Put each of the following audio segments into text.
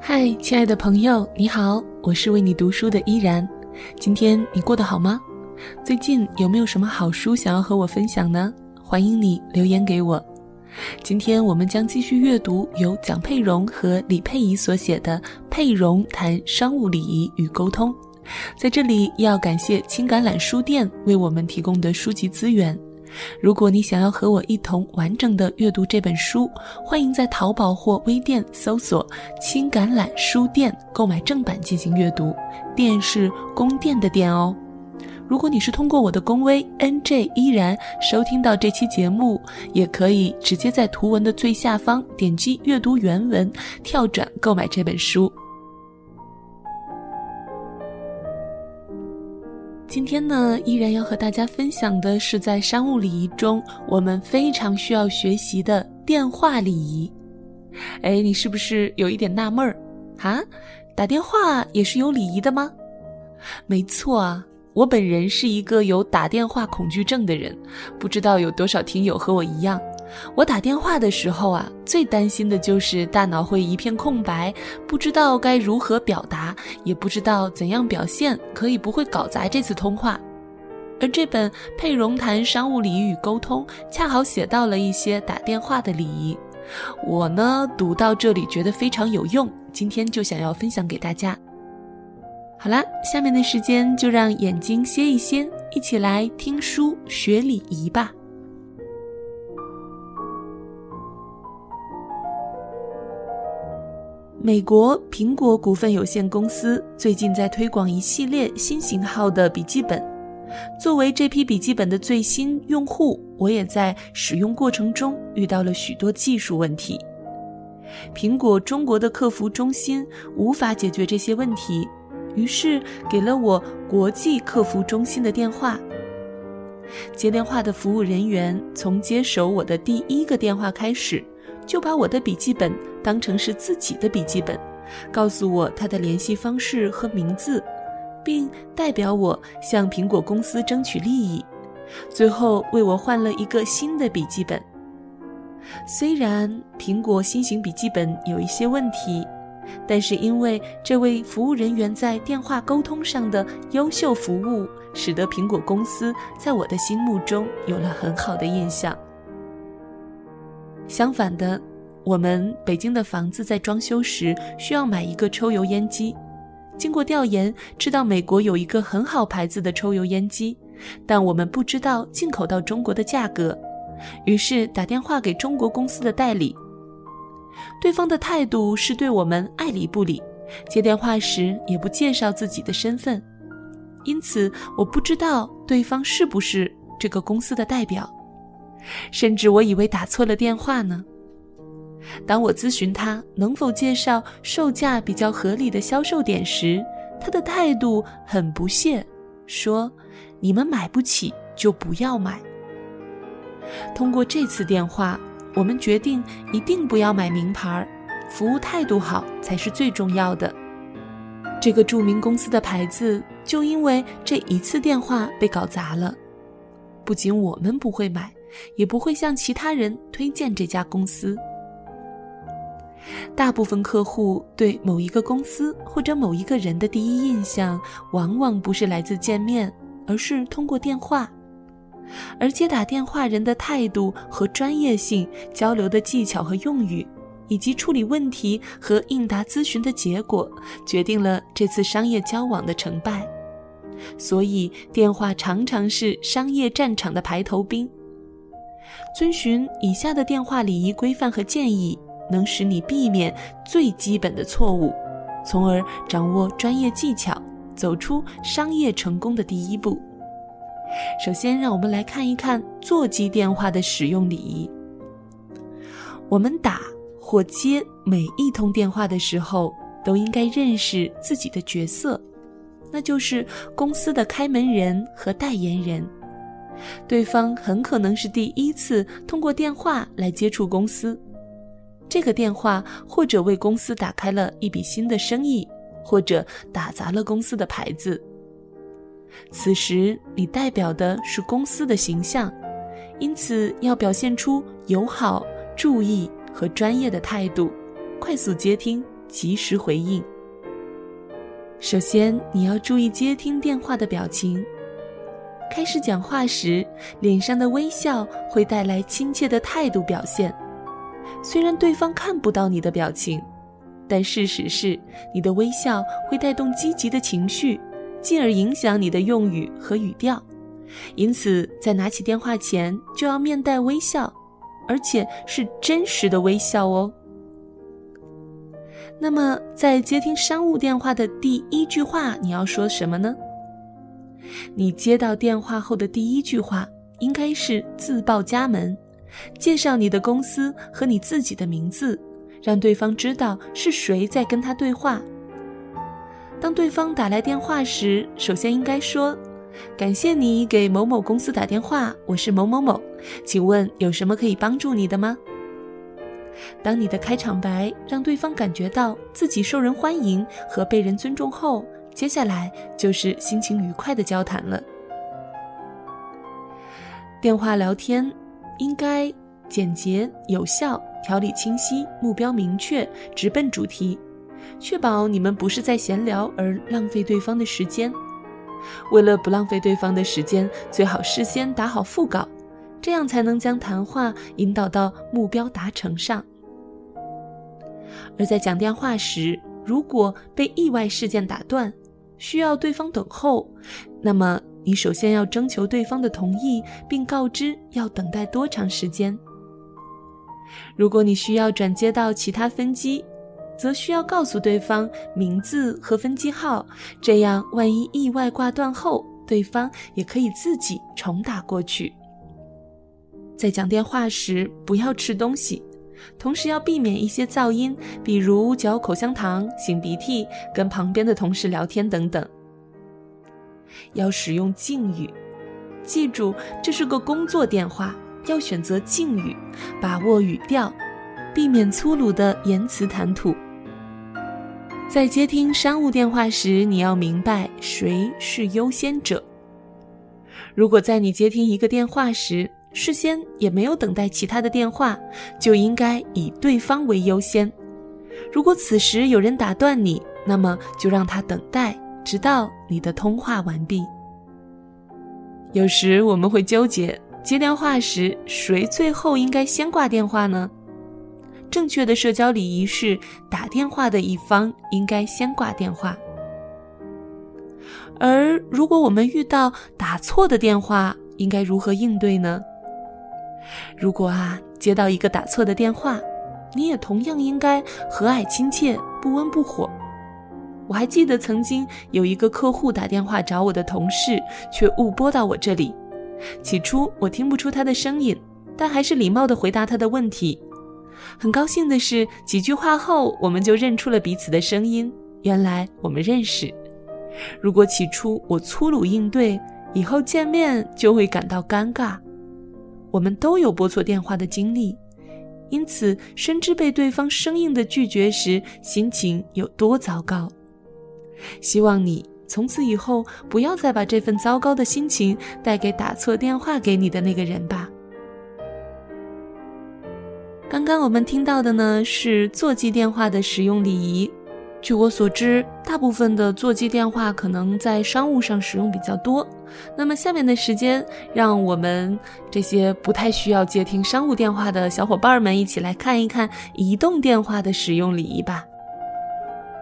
嗨，亲爱的朋友，你好，我是为你读书的依然。今天你过得好吗？最近有没有什么好书想要和我分享呢？欢迎你留言给我。今天我们将继续阅读由蒋佩蓉和李佩仪所写的《佩蓉谈商务礼仪与沟通》。在这里要感谢青橄榄书店为我们提供的书籍资源。如果你想要和我一同完整的阅读这本书，欢迎在淘宝或微店搜索“青橄榄书店”购买正版进行阅读。店是宫殿的店哦。如果你是通过我的公微 nj 依然收听到这期节目，也可以直接在图文的最下方点击阅读原文，跳转购买这本书。今天呢，依然要和大家分享的是在商务礼仪中我们非常需要学习的电话礼仪。哎，你是不是有一点纳闷儿？啊，打电话也是有礼仪的吗？没错啊。我本人是一个有打电话恐惧症的人，不知道有多少听友和我一样。我打电话的时候啊，最担心的就是大脑会一片空白，不知道该如何表达，也不知道怎样表现可以不会搞砸这次通话。而这本《佩蓉谈商务礼仪与沟通》恰好写到了一些打电话的礼仪，我呢读到这里觉得非常有用，今天就想要分享给大家。好啦，下面的时间就让眼睛歇一歇，一起来听书学礼仪吧。美国苹果股份有限公司最近在推广一系列新型号的笔记本。作为这批笔记本的最新用户，我也在使用过程中遇到了许多技术问题。苹果中国的客服中心无法解决这些问题。于是给了我国际客服中心的电话。接电话的服务人员从接手我的第一个电话开始，就把我的笔记本当成是自己的笔记本，告诉我他的联系方式和名字，并代表我向苹果公司争取利益，最后为我换了一个新的笔记本。虽然苹果新型笔记本有一些问题。但是因为这位服务人员在电话沟通上的优秀服务，使得苹果公司在我的心目中有了很好的印象。相反的，我们北京的房子在装修时需要买一个抽油烟机，经过调研知道美国有一个很好牌子的抽油烟机，但我们不知道进口到中国的价格，于是打电话给中国公司的代理。对方的态度是对我们爱理不理，接电话时也不介绍自己的身份，因此我不知道对方是不是这个公司的代表，甚至我以为打错了电话呢。当我咨询他能否介绍售价比较合理的销售点时，他的态度很不屑，说：“你们买不起就不要买。”通过这次电话。我们决定一定不要买名牌儿，服务态度好才是最重要的。这个著名公司的牌子就因为这一次电话被搞砸了。不仅我们不会买，也不会向其他人推荐这家公司。大部分客户对某一个公司或者某一个人的第一印象，往往不是来自见面，而是通过电话。而接打电话人的态度和专业性、交流的技巧和用语，以及处理问题和应答咨询的结果，决定了这次商业交往的成败。所以，电话常常是商业战场的排头兵。遵循以下的电话礼仪规范和建议，能使你避免最基本的错误，从而掌握专业技巧，走出商业成功的第一步。首先，让我们来看一看座机电话的使用礼仪。我们打或接每一通电话的时候，都应该认识自己的角色，那就是公司的开门人和代言人。对方很可能是第一次通过电话来接触公司，这个电话或者为公司打开了一笔新的生意，或者打砸了公司的牌子。此时，你代表的是公司的形象，因此要表现出友好、注意和专业的态度，快速接听，及时回应。首先，你要注意接听电话的表情。开始讲话时，脸上的微笑会带来亲切的态度表现。虽然对方看不到你的表情，但事实是，你的微笑会带动积极的情绪，进而影响你的用语和语调。因此，在拿起电话前就要面带微笑，而且是真实的微笑哦。那么，在接听商务电话的第一句话，你要说什么呢？你接到电话后的第一句话应该是自报家门，介绍你的公司和你自己的名字，让对方知道是谁在跟他对话。当对方打来电话时，首先应该说。感谢你给某某公司打电话，我是某某某，请问有什么可以帮助你的吗？当你的开场白让对方感觉到自己受人欢迎和被人尊重后，接下来就是心情愉快的交谈了。电话聊天应该简洁有效、条理清晰、目标明确、直奔主题，确保你们不是在闲聊而浪费对方的时间。为了不浪费对方的时间，最好事先打好副稿，这样才能将谈话引导到目标达成上。而在讲电话时，如果被意外事件打断，需要对方等候，那么你首先要征求对方的同意，并告知要等待多长时间。如果你需要转接到其他分机，则需要告诉对方名字和分机号，这样万一意外挂断后，对方也可以自己重打过去。在讲电话时不要吃东西，同时要避免一些噪音，比如嚼口香糖、擤鼻涕、跟旁边的同事聊天等等。要使用敬语，记住这是个工作电话，要选择敬语，把握语调，避免粗鲁的言辞谈吐。在接听商务电话时，你要明白谁是优先者。如果在你接听一个电话时，事先也没有等待其他的电话，就应该以对方为优先。如果此时有人打断你，那么就让他等待，直到你的通话完毕。有时我们会纠结，接电话时谁最后应该先挂电话呢？正确的社交礼仪是，打电话的一方应该先挂电话。而如果我们遇到打错的电话，应该如何应对呢？如果啊接到一个打错的电话，你也同样应该和蔼亲切，不温不火。我还记得曾经有一个客户打电话找我的同事，却误拨到我这里。起初我听不出他的声音，但还是礼貌地回答他的问题。很高兴的是，几句话后，我们就认出了彼此的声音。原来我们认识。如果起初我粗鲁应对，以后见面就会感到尴尬。我们都有拨错电话的经历，因此深知被对方生硬的拒绝时心情有多糟糕。希望你从此以后不要再把这份糟糕的心情带给打错电话给你的那个人吧。刚刚我们听到的呢是座机电话的使用礼仪。据我所知，大部分的座机电话可能在商务上使用比较多。那么下面的时间，让我们这些不太需要接听商务电话的小伙伴们一起来看一看移动电话的使用礼仪吧。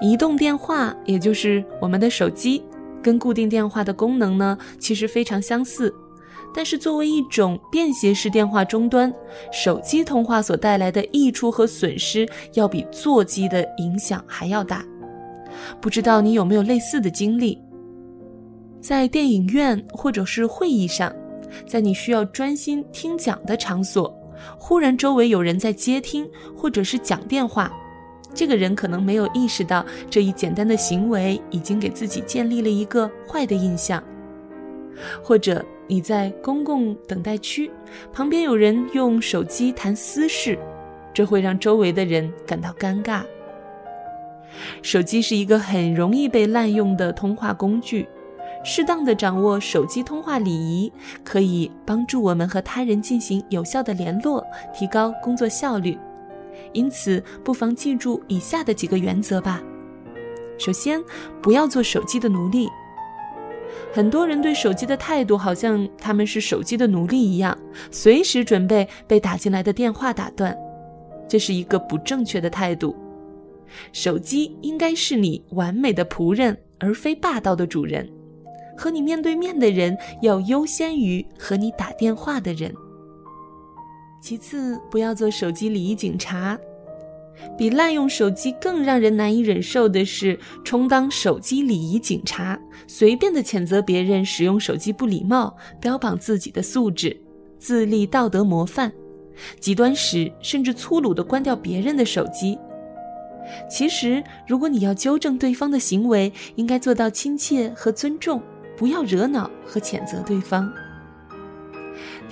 移动电话，也就是我们的手机，跟固定电话的功能呢，其实非常相似。但是，作为一种便携式电话终端，手机通话所带来的益处和损失，要比座机的影响还要大。不知道你有没有类似的经历？在电影院或者是会议上，在你需要专心听讲的场所，忽然周围有人在接听或者是讲电话，这个人可能没有意识到这一简单的行为已经给自己建立了一个坏的印象，或者。你在公共等待区，旁边有人用手机谈私事，这会让周围的人感到尴尬。手机是一个很容易被滥用的通话工具，适当的掌握手机通话礼仪，可以帮助我们和他人进行有效的联络，提高工作效率。因此，不妨记住以下的几个原则吧。首先，不要做手机的奴隶。很多人对手机的态度，好像他们是手机的奴隶一样，随时准备被打进来的电话打断。这是一个不正确的态度。手机应该是你完美的仆人，而非霸道的主人。和你面对面的人要优先于和你打电话的人。其次，不要做手机礼仪警察。比滥用手机更让人难以忍受的是充当手机礼仪警察，随便的谴责别人使用手机不礼貌，标榜自己的素质，自立道德模范，极端时甚至粗鲁的关掉别人的手机。其实，如果你要纠正对方的行为，应该做到亲切和尊重。不要惹恼和谴责对方。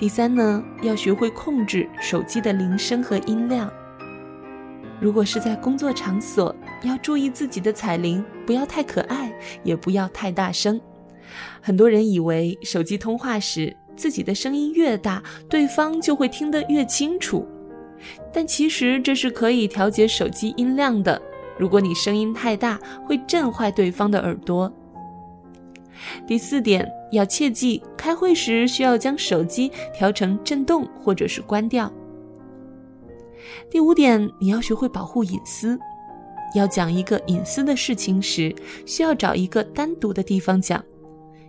第三呢，要学会控制手机的铃声和音量。如果是在工作场所，要注意自己的彩铃，不要太可爱，也不要太大声。很多人以为手机通话时自己的声音越大，对方就会听得越清楚，但其实这是可以调节手机音量的。如果你声音太大，会震坏对方的耳朵。第四点，要切记，开会时需要将手机调成震动或者是关掉。第五点，你要学会保护隐私。要讲一个隐私的事情时，需要找一个单独的地方讲，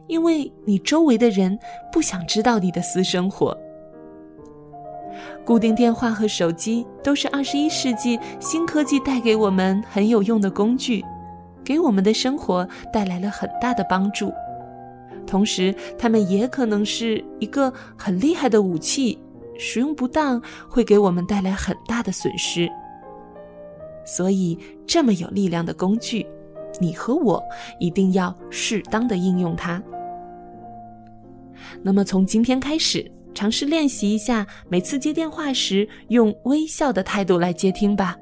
因为你周围的人不想知道你的私生活。固定电话和手机都是二十一世纪新科技带给我们很有用的工具。给我们的生活带来了很大的帮助，同时，它们也可能是一个很厉害的武器，使用不当会给我们带来很大的损失。所以，这么有力量的工具，你和我一定要适当的应用它。那么，从今天开始，尝试练习一下，每次接电话时用微笑的态度来接听吧。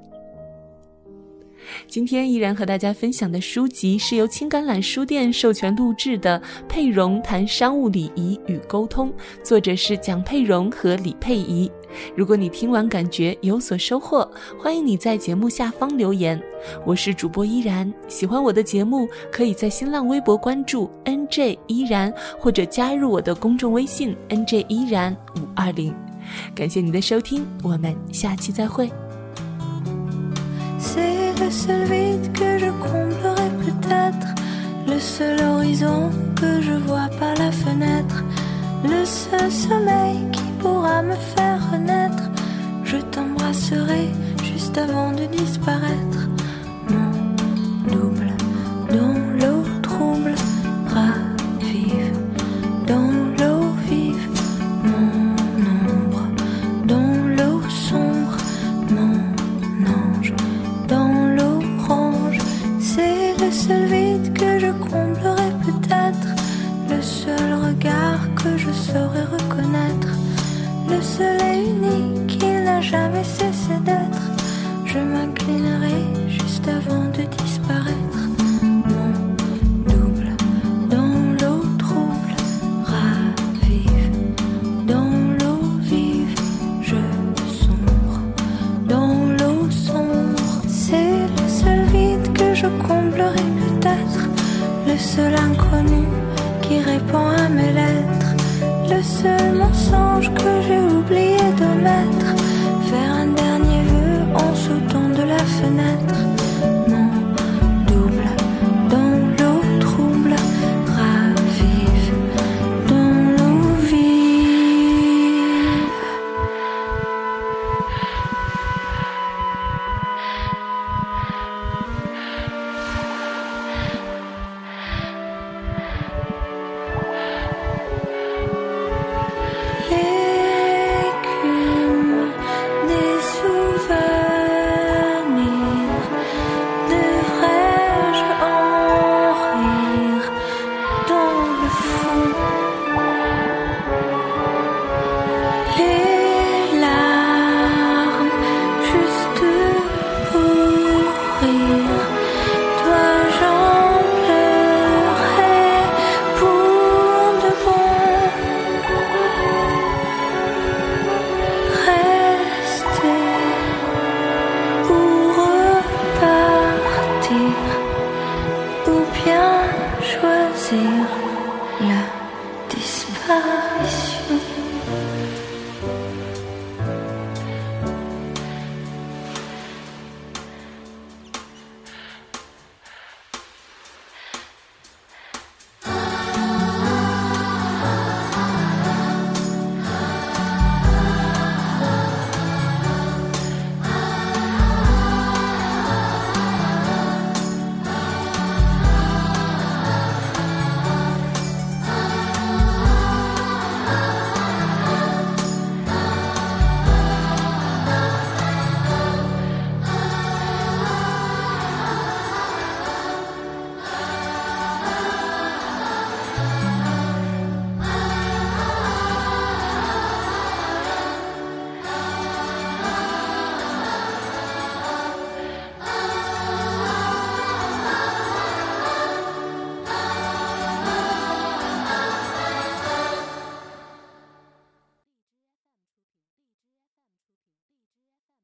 今天依然和大家分享的书籍是由青橄榄书店授权录制的《佩蓉谈商务礼仪与沟通》，作者是蒋佩蓉和李佩仪。如果你听完感觉有所收获，欢迎你在节目下方留言。我是主播依然，喜欢我的节目，可以在新浪微博关注 NJ 依然，或者加入我的公众微信 NJ 依然五二零。感谢你的收听，我们下期再会。Le seul vide que je comblerai peut-être, le seul horizon que je vois par la fenêtre, le seul sommeil qui pourra me faire renaître. Je t'embrasserai juste avant de disparaître,